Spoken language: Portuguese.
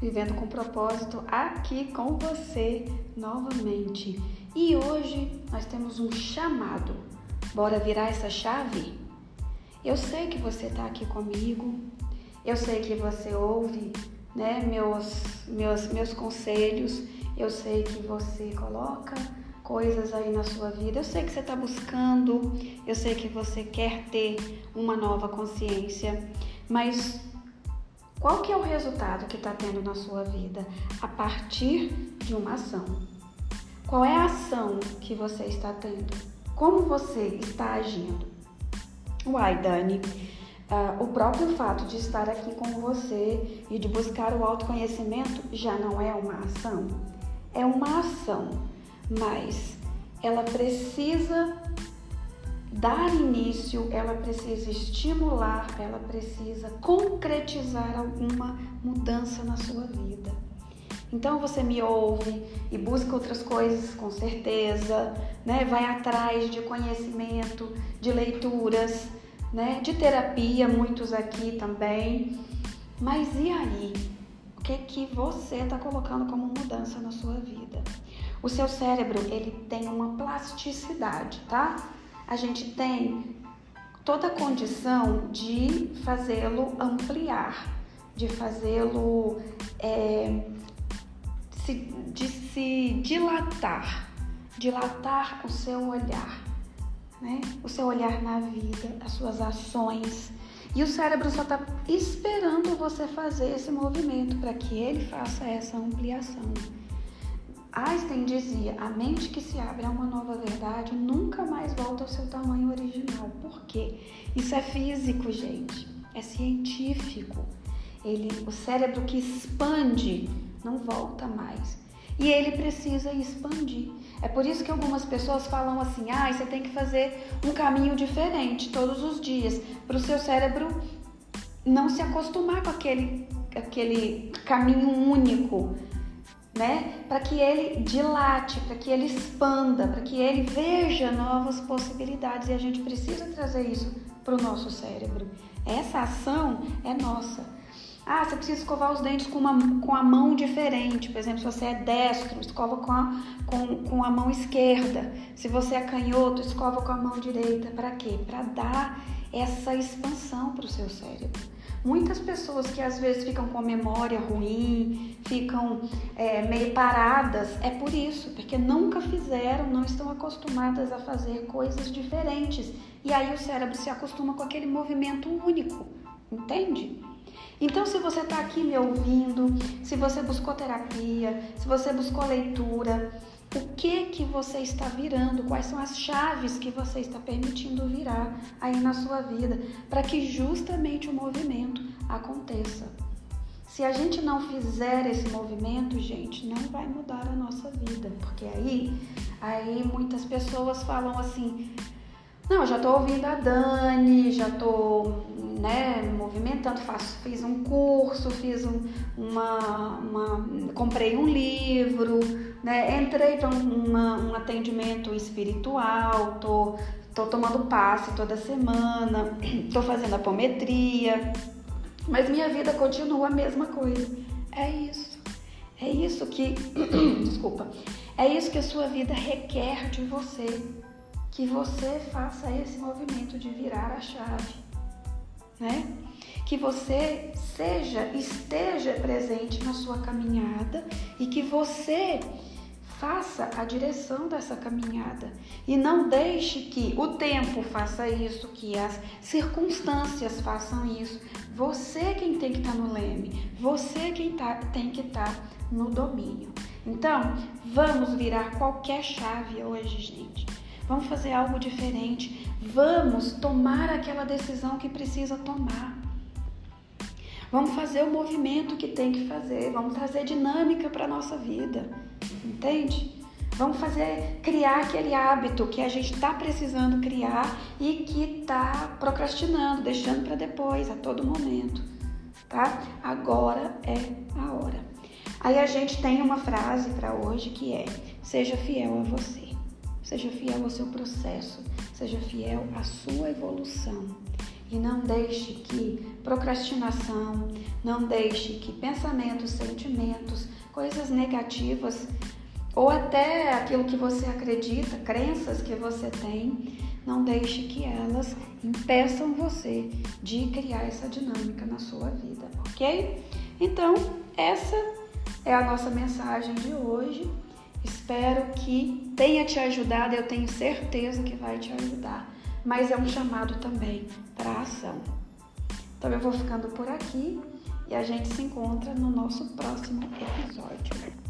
vivendo com propósito aqui com você novamente. E hoje nós temos um chamado. Bora virar essa chave? Eu sei que você está aqui comigo, eu sei que você ouve né, meus, meus, meus conselhos, eu sei que você coloca coisas aí na sua vida. Eu sei que você está buscando, eu sei que você quer ter uma nova consciência, mas qual que é o resultado que está tendo na sua vida a partir de uma ação? Qual é a ação que você está tendo? Como você está agindo? Uai, Dani, uh, o próprio fato de estar aqui com você e de buscar o autoconhecimento já não é uma ação? É uma ação, mas ela precisa dar início, ela precisa estimular, ela precisa concretizar alguma mudança na sua vida. Então você me ouve e busca outras coisas com certeza, né? Vai atrás de conhecimento, de leituras, né? De terapia, muitos aqui também. Mas e aí? O que que você está colocando como mudança na sua vida? O seu cérebro ele tem uma plasticidade, tá? A gente tem toda a condição de fazê-lo ampliar, de fazê-lo é, se, de se dilatar, dilatar o seu olhar, né? O seu olhar na vida, as suas ações. E o cérebro só está esperando você fazer esse movimento para que ele faça essa ampliação. Einstein dizia: a mente que se abre a uma nova verdade nunca mais volta ao seu tamanho original. Por quê? Isso é físico, gente. É científico. Ele, o cérebro que expande não volta mais. E ele precisa expandir. É por isso que algumas pessoas falam assim: ah, você tem que fazer um caminho diferente todos os dias, para o seu cérebro não se acostumar com aquele, aquele caminho único né? Para que ele dilate, para que ele expanda, para que ele veja novas possibilidades e a gente precisa trazer isso para o nosso cérebro. Essa ação é nossa. Ah, você precisa escovar os dentes com, uma, com a mão diferente. Por exemplo, se você é destro, escova com a, com, com a mão esquerda. Se você é canhoto, escova com a mão direita. Para quê? Para dar essa expansão para o seu cérebro. Muitas pessoas que às vezes ficam com a memória ruim, ficam é, meio paradas, é por isso, porque nunca fizeram, não estão acostumadas a fazer coisas diferentes. E aí o cérebro se acostuma com aquele movimento único, entende? Então, se você está aqui me ouvindo, se você buscou terapia, se você buscou leitura, o que que você está virando, quais são as chaves que você está permitindo virar aí na sua vida, para que justamente o movimento aconteça. Se a gente não fizer esse movimento, gente, não vai mudar a nossa vida, porque aí, aí muitas pessoas falam assim: "Não, já estou ouvindo a Dani, já estou né, movimentando, faço, fiz um curso, fiz um, uma, uma, comprei um livro, né, entrei para um, um atendimento espiritual, tô, tô tomando passe toda semana, tô fazendo apometria, mas minha vida continua a mesma coisa. É isso. É isso que, desculpa, é isso que a sua vida requer de você, que você faça esse movimento de virar a chave né? Que você seja, esteja presente na sua caminhada e que você faça a direção dessa caminhada e não deixe que o tempo faça isso, que as circunstâncias façam isso. Você quem tem que estar tá no leme, você quem tá, tem que estar tá no domínio. Então, vamos virar qualquer chave hoje, gente. Vamos fazer algo diferente. Vamos tomar aquela decisão que precisa tomar. Vamos fazer o movimento que tem que fazer. Vamos trazer dinâmica para a nossa vida. Entende? Vamos fazer, criar aquele hábito que a gente está precisando criar e que está procrastinando, deixando para depois, a todo momento. Tá? Agora é a hora. Aí a gente tem uma frase para hoje que é: seja fiel a você. Seja fiel ao seu processo, seja fiel à sua evolução. E não deixe que procrastinação, Não deixe que pensamentos, sentimentos, coisas negativas ou até aquilo que você acredita, crenças que você tem, não deixe que elas impeçam você de criar essa dinâmica na sua vida, ok? Então, essa é a nossa mensagem de hoje. Espero que tenha te ajudado, eu tenho certeza que vai te ajudar, mas é um chamado também para ação. Então eu vou ficando por aqui e a gente se encontra no nosso próximo episódio.